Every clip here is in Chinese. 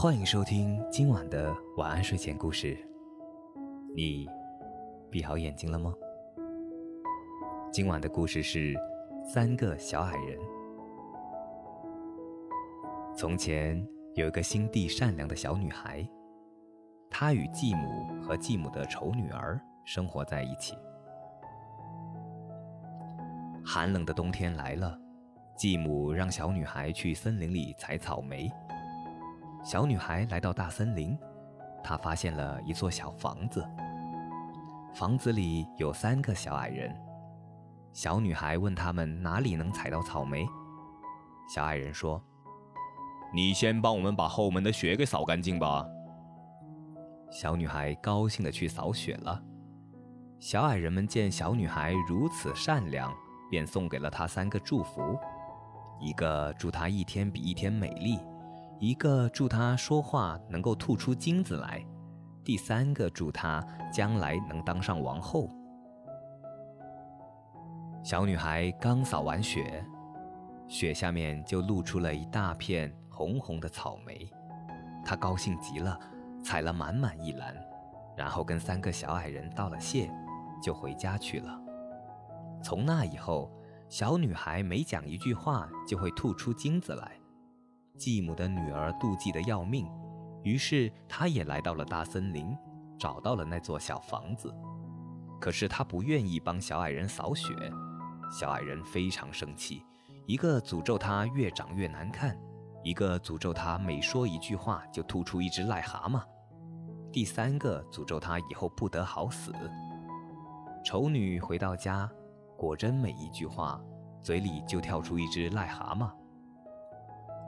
欢迎收听今晚的晚安睡前故事。你闭好眼睛了吗？今晚的故事是三个小矮人。从前有一个心地善良的小女孩，她与继母和继母的丑女儿生活在一起。寒冷的冬天来了，继母让小女孩去森林里采草莓。小女孩来到大森林，她发现了一座小房子。房子里有三个小矮人。小女孩问他们哪里能采到草莓。小矮人说：“你先帮我们把后门的雪给扫干净吧。”小女孩高兴地去扫雪了。小矮人们见小女孩如此善良。便送给了她三个祝福：一个祝她一天比一天美丽，一个祝她说话能够吐出金子来，第三个祝她将来能当上王后。小女孩刚扫完雪，雪下面就露出了一大片红红的草莓，她高兴极了，采了满满一篮，然后跟三个小矮人道了谢，就回家去了。从那以后，小女孩每讲一句话就会吐出金子来。继母的女儿妒忌的要命，于是她也来到了大森林，找到了那座小房子。可是她不愿意帮小矮人扫雪，小矮人非常生气，一个诅咒她越长越难看，一个诅咒她每说一句话就吐出一只癞蛤蟆，第三个诅咒她以后不得好死。丑女回到家。果真每一句话，嘴里就跳出一只癞蛤蟆。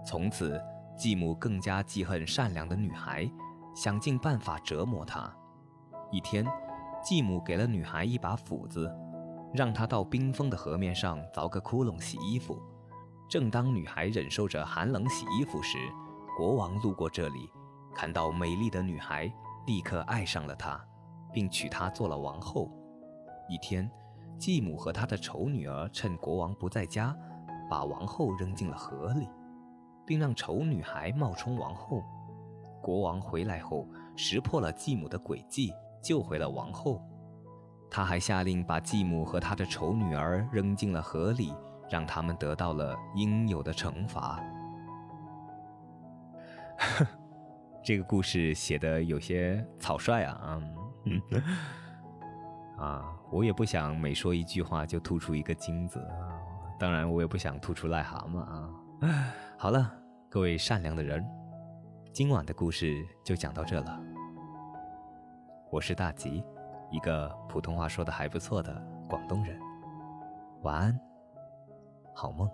从此，继母更加记恨善良的女孩，想尽办法折磨她。一天，继母给了女孩一把斧子，让她到冰封的河面上凿个窟窿洗衣服。正当女孩忍受着寒冷洗衣服时，国王路过这里，看到美丽的女孩，立刻爱上了她，并娶她做了王后。一天。继母和她的丑女儿趁国王不在家，把王后扔进了河里，并让丑女孩冒充王后。国王回来后，识破了继母的诡计，救回了王后。他还下令把继母和他的丑女儿扔进了河里，让他们得到了应有的惩罚。这个故事写的有些草率啊，嗯。啊，我也不想每说一句话就吐出一个金子！当然，我也不想吐出癞蛤蟆啊！好了，各位善良的人，今晚的故事就讲到这了。我是大吉，一个普通话说的还不错的广东人。晚安，好梦。